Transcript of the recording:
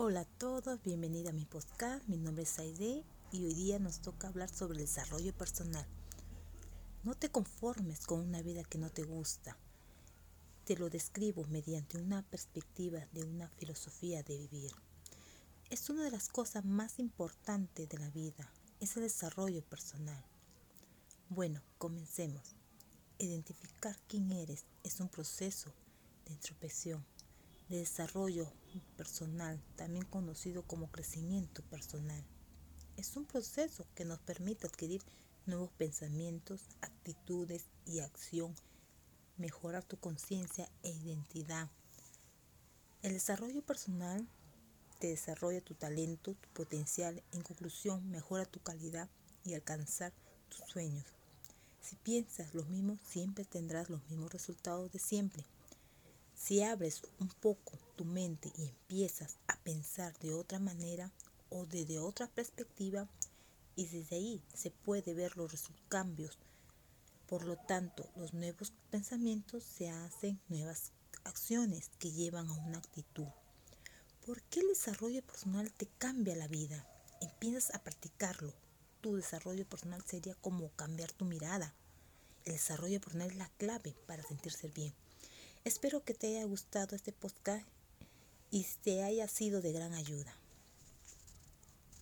Hola a todos, bienvenida a mi podcast. Mi nombre es Aide y hoy día nos toca hablar sobre el desarrollo personal. No te conformes con una vida que no te gusta. Te lo describo mediante una perspectiva de una filosofía de vivir. Es una de las cosas más importantes de la vida, es el desarrollo personal. Bueno, comencemos. Identificar quién eres es un proceso de introspección de desarrollo personal, también conocido como crecimiento personal. Es un proceso que nos permite adquirir nuevos pensamientos, actitudes y acción, mejorar tu conciencia e identidad. El desarrollo personal te desarrolla tu talento, tu potencial, en conclusión mejora tu calidad y alcanzar tus sueños. Si piensas lo mismo, siempre tendrás los mismos resultados de siempre. Si abres un poco tu mente y empiezas a pensar de otra manera o desde otra perspectiva, y desde ahí se puede ver los cambios. Por lo tanto, los nuevos pensamientos se hacen nuevas acciones que llevan a una actitud. ¿Por qué el desarrollo personal te cambia la vida? Empiezas a practicarlo. Tu desarrollo personal sería como cambiar tu mirada. El desarrollo personal es la clave para sentirse bien. Espero que te haya gustado este podcast y te haya sido de gran ayuda.